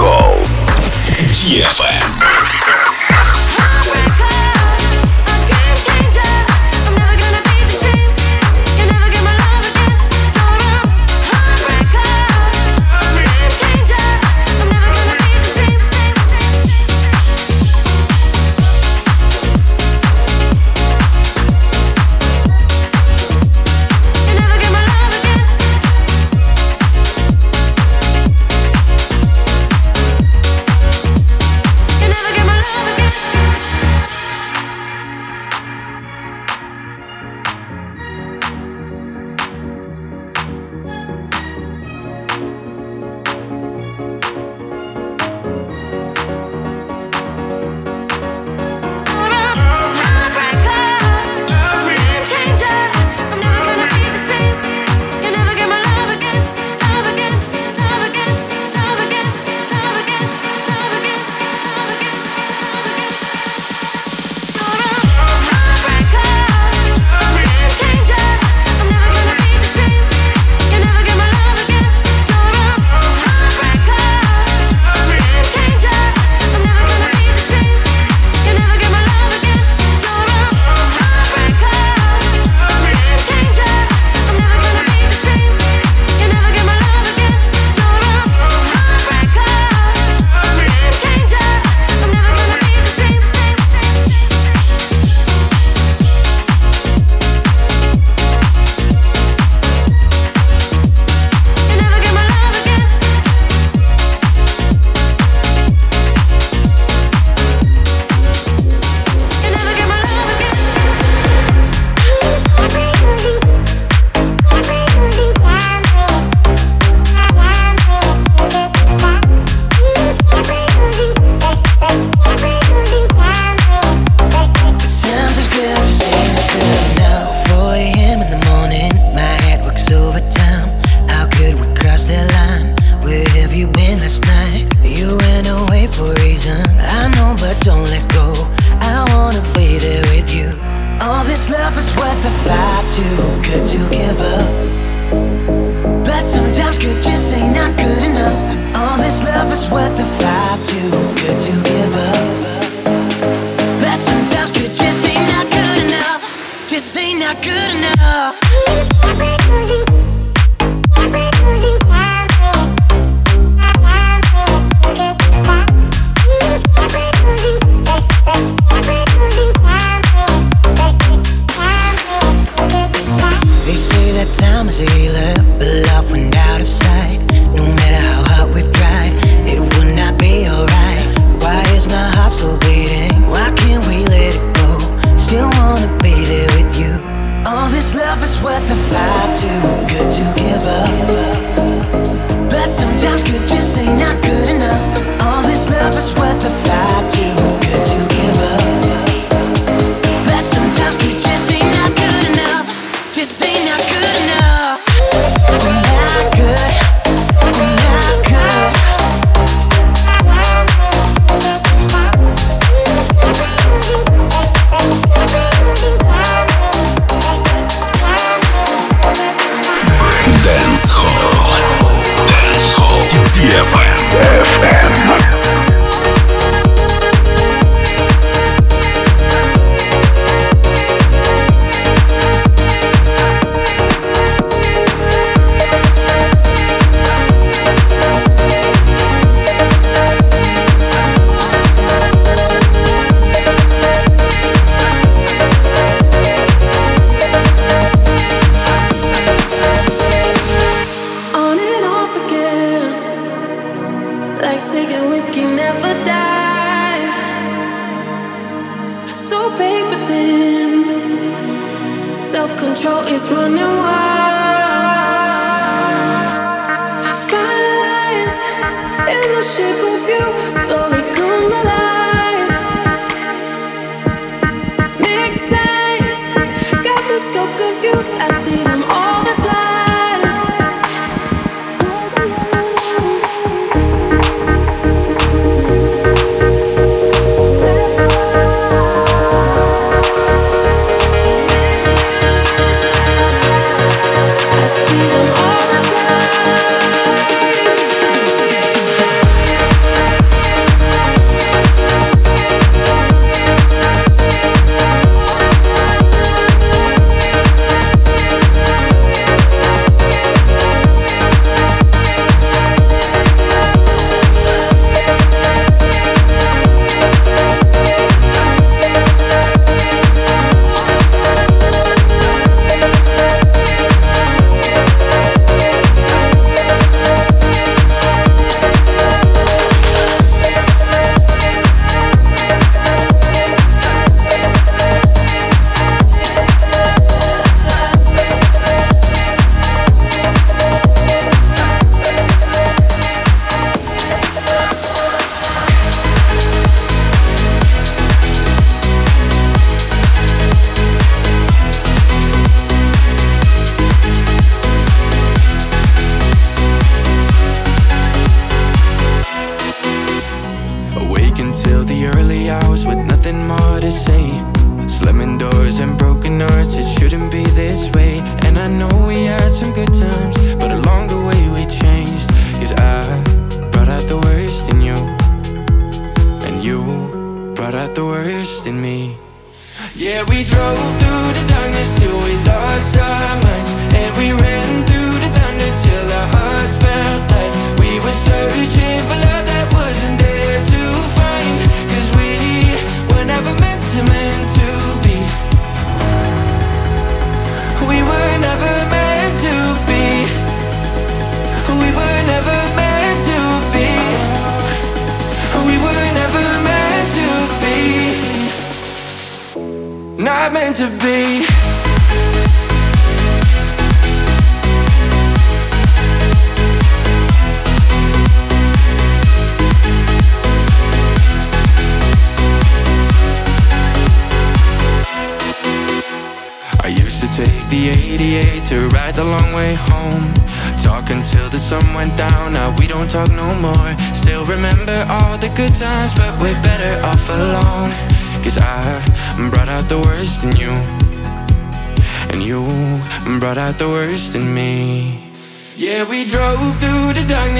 Шоу. DFM.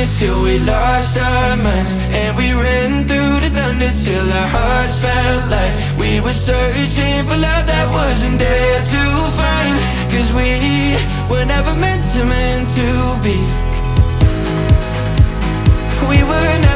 Darkness till we lost our minds. And we ran through the thunder till our hearts felt like we were searching for love that wasn't there to find. Cause we were never meant to, meant to be. We were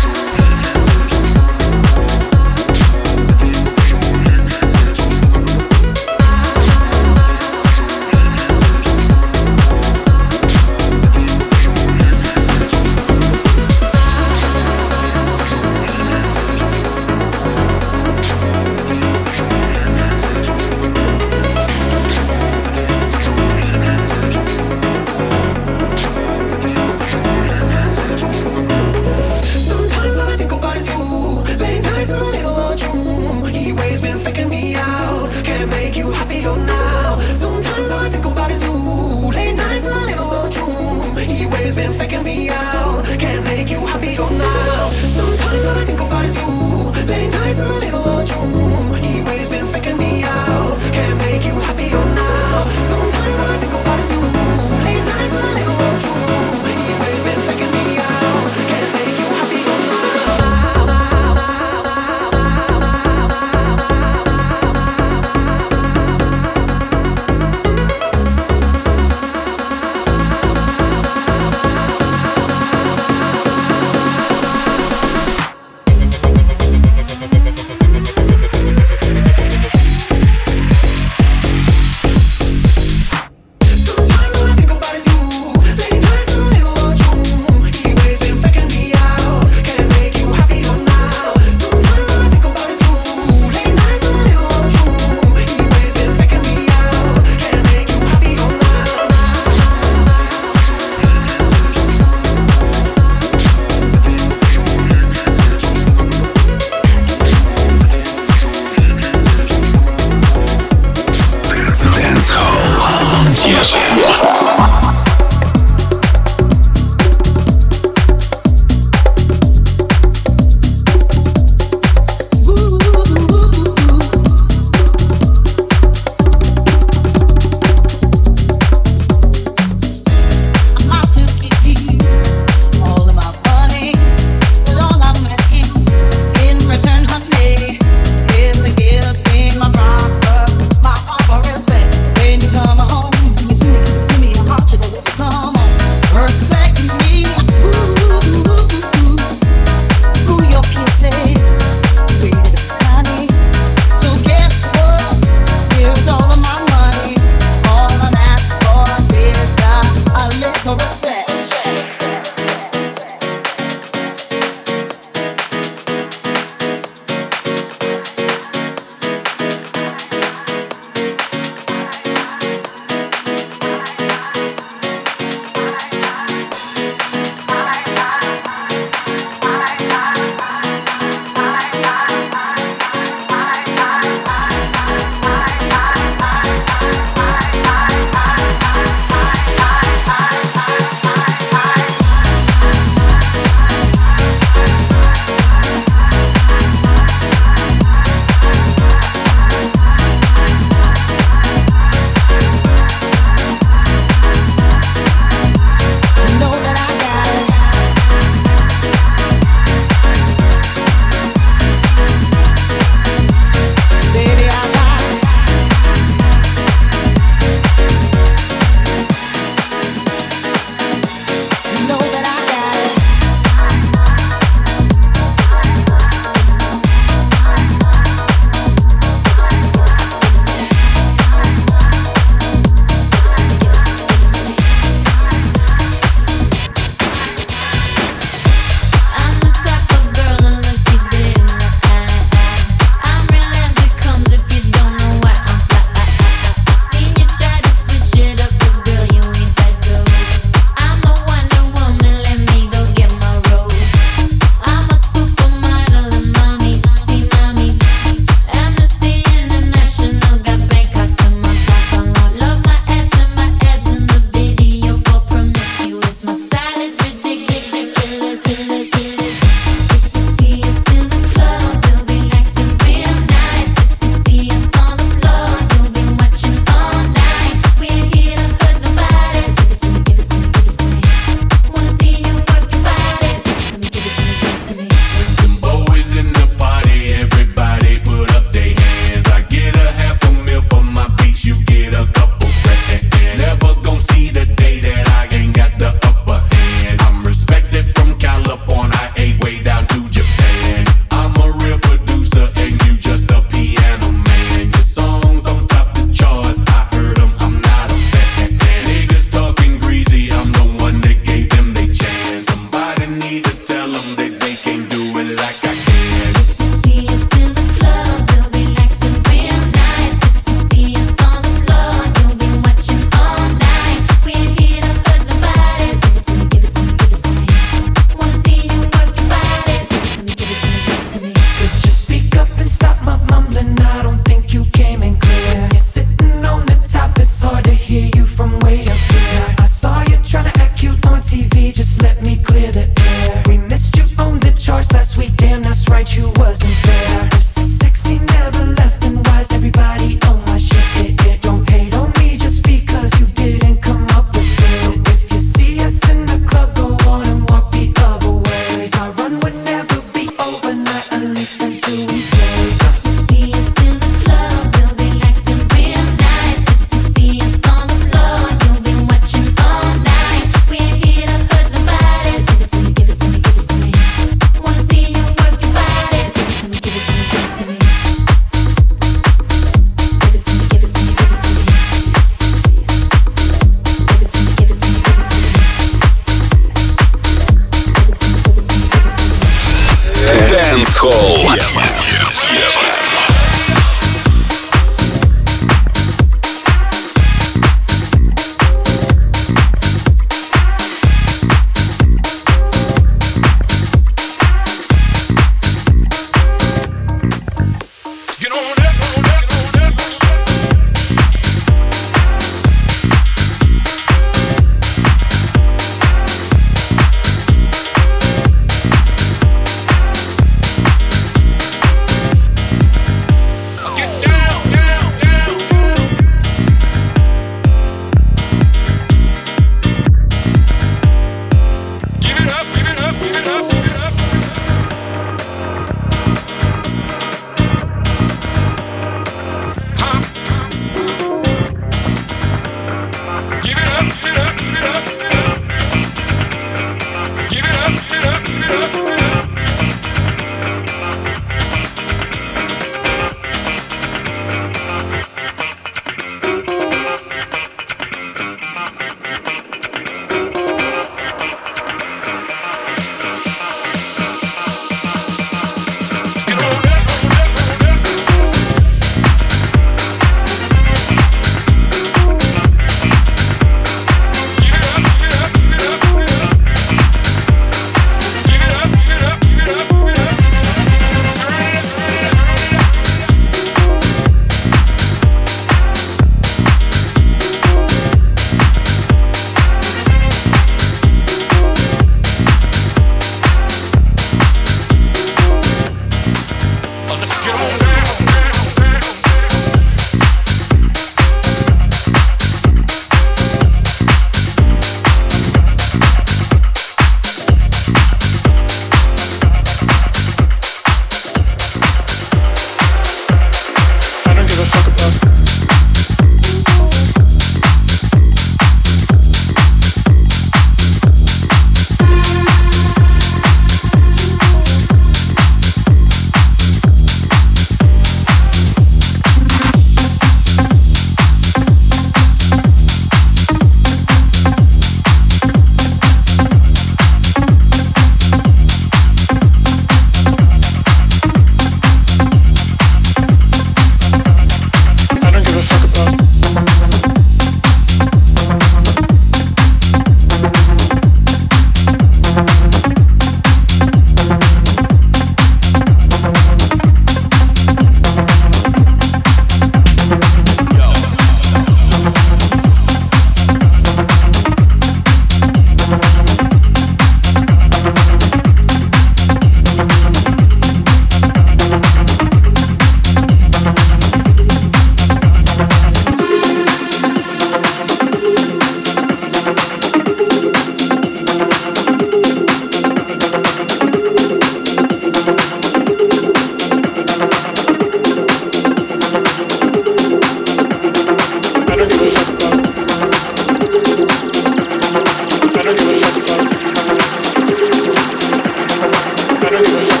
Quero que nos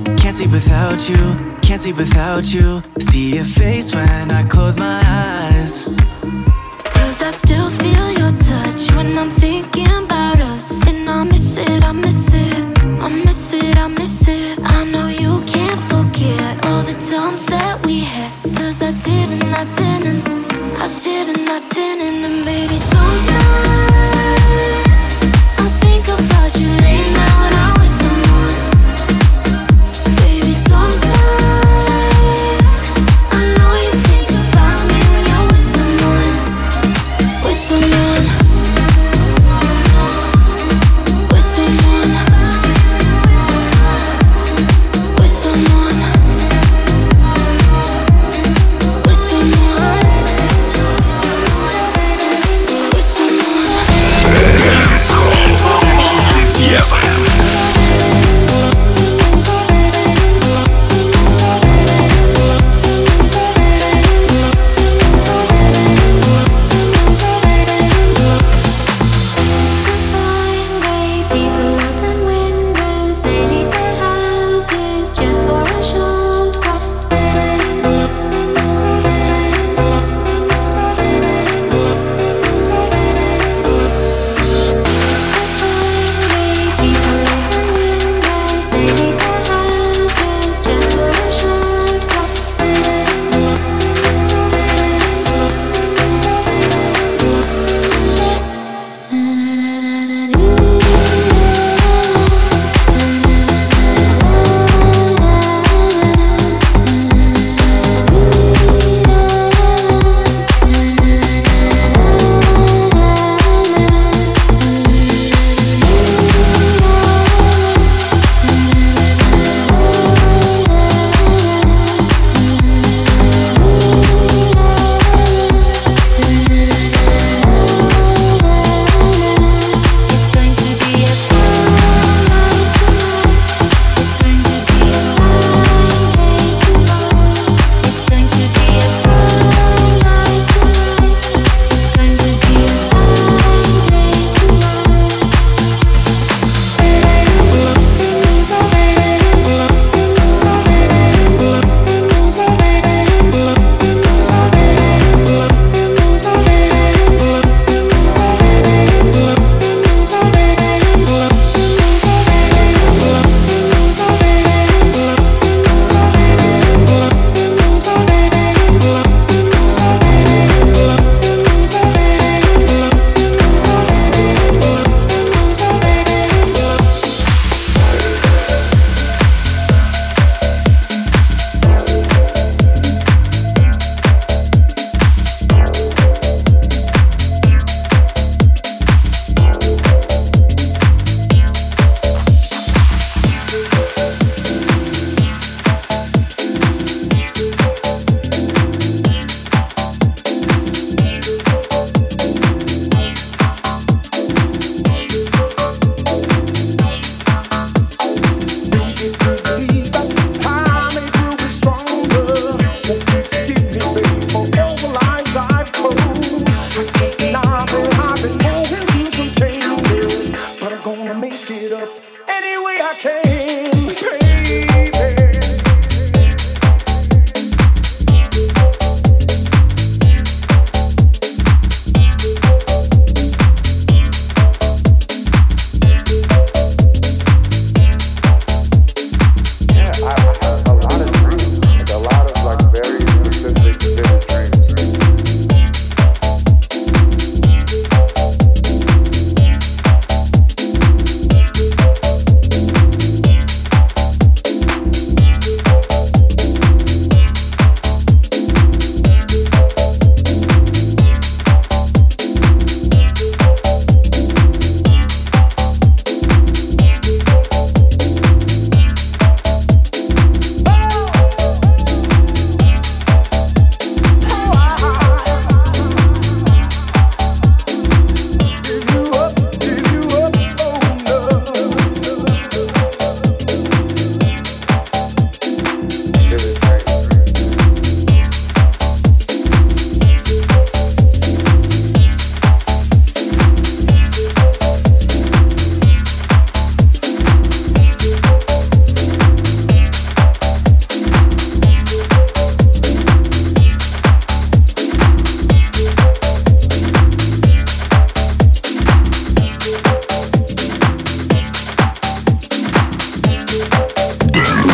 Can't sleep without you, can't sleep without you. See your face when I close my eyes.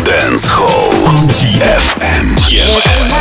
Dance Hall TFM. DFM.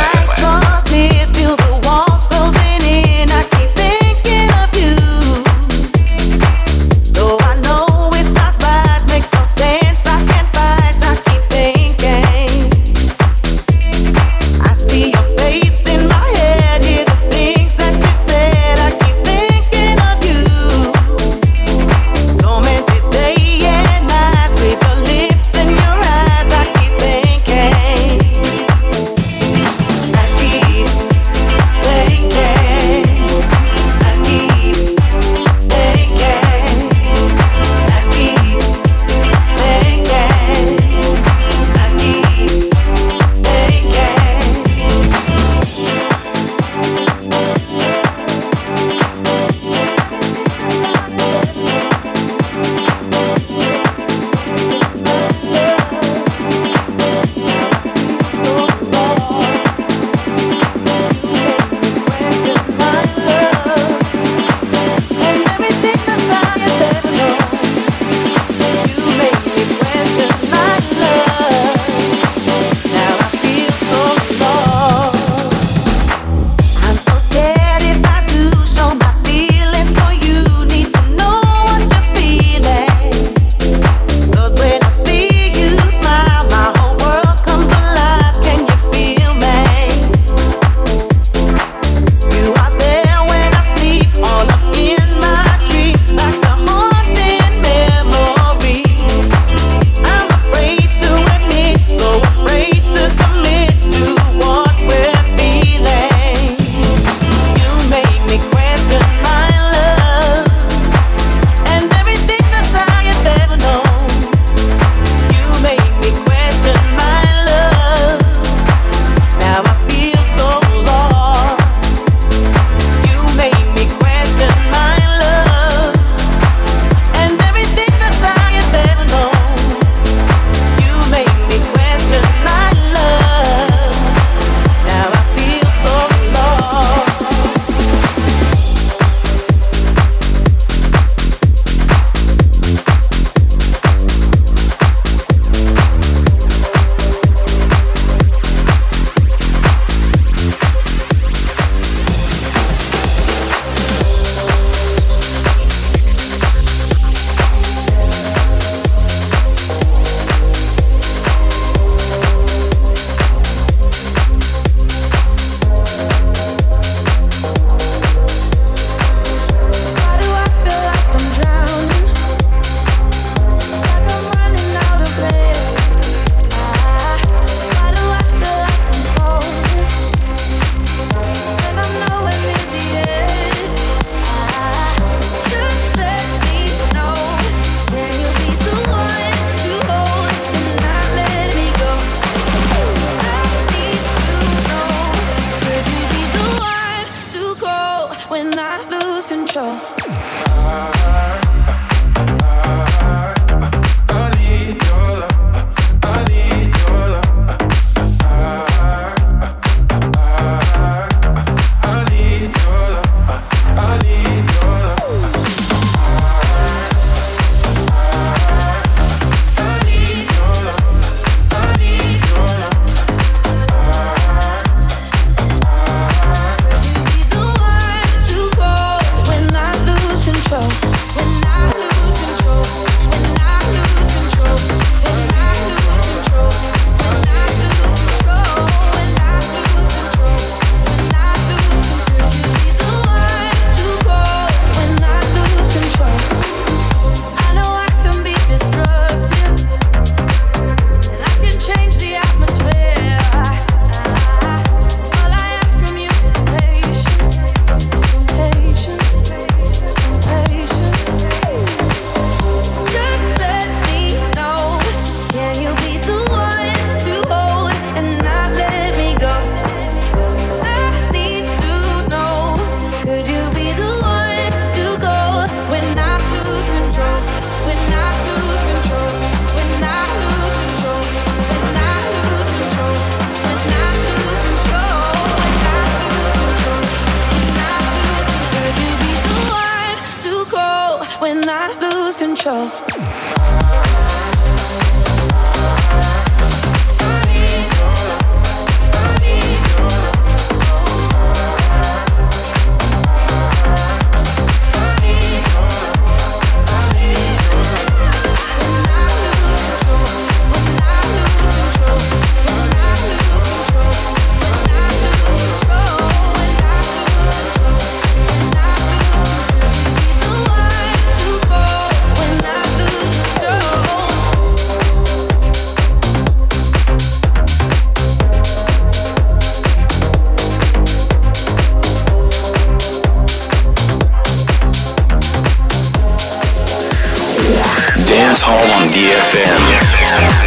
Hall on DFM.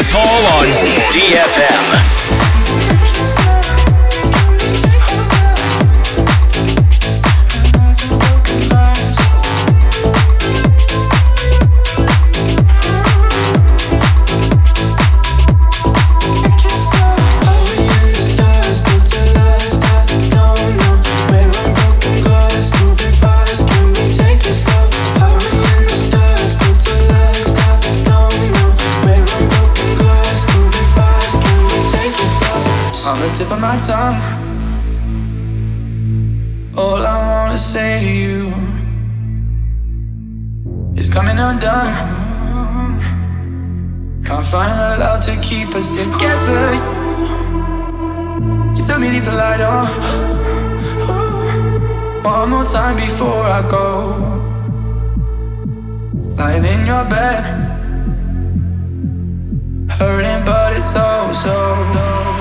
All I wanna keep us together. You tell me leave the light on. One more time before I go. Lying in your bed, hurting, but it's so so.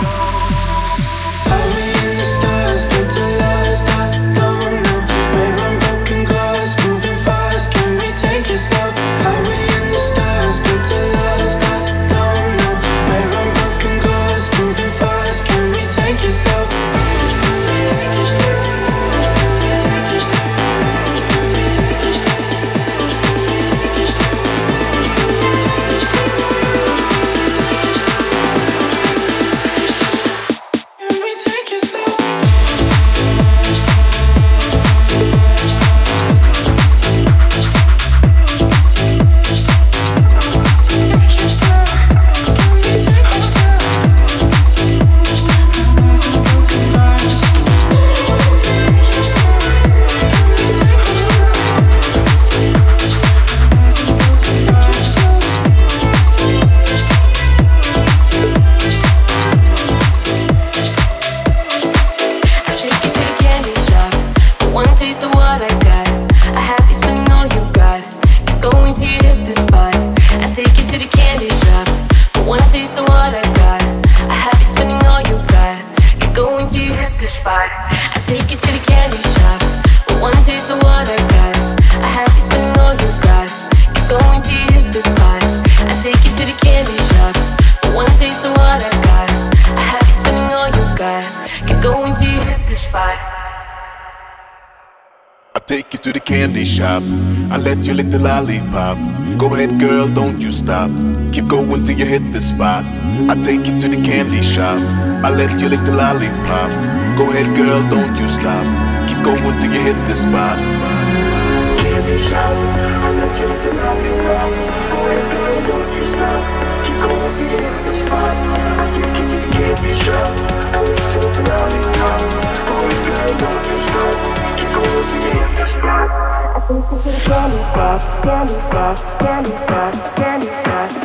The spot. I take you to the candy shop. I let you lick the lollipop. Go ahead, girl, don't you stop. Keep going till you hit the spot. Candy shop. I let you lick the lollipop. Go ahead, girl, don't you stop. Keep going till you hit the spot. I take you to the candy shop. I let you lick the lollipop. Go ahead, girl, don't you stop. Keep going till you hit the spot. I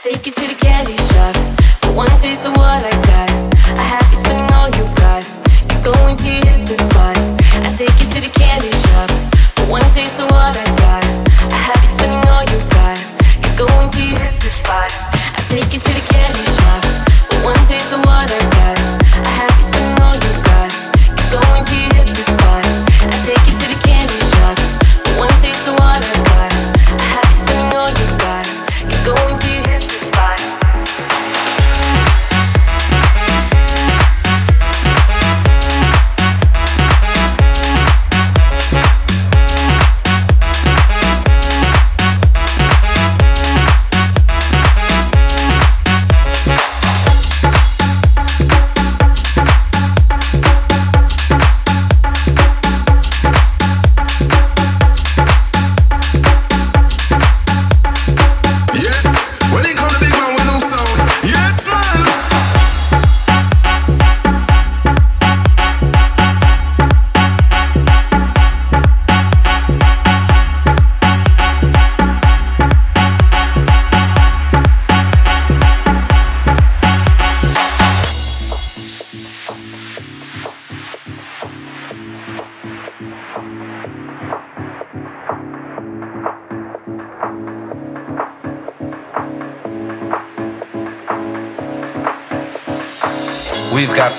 take you to the candy shop. For one taste of what I got. I have you spending all you got. You're going to hit the spot. I take you to the candy shop. For one taste of what I got. I have you spending all you got. You're going to hit the spot. I take you to the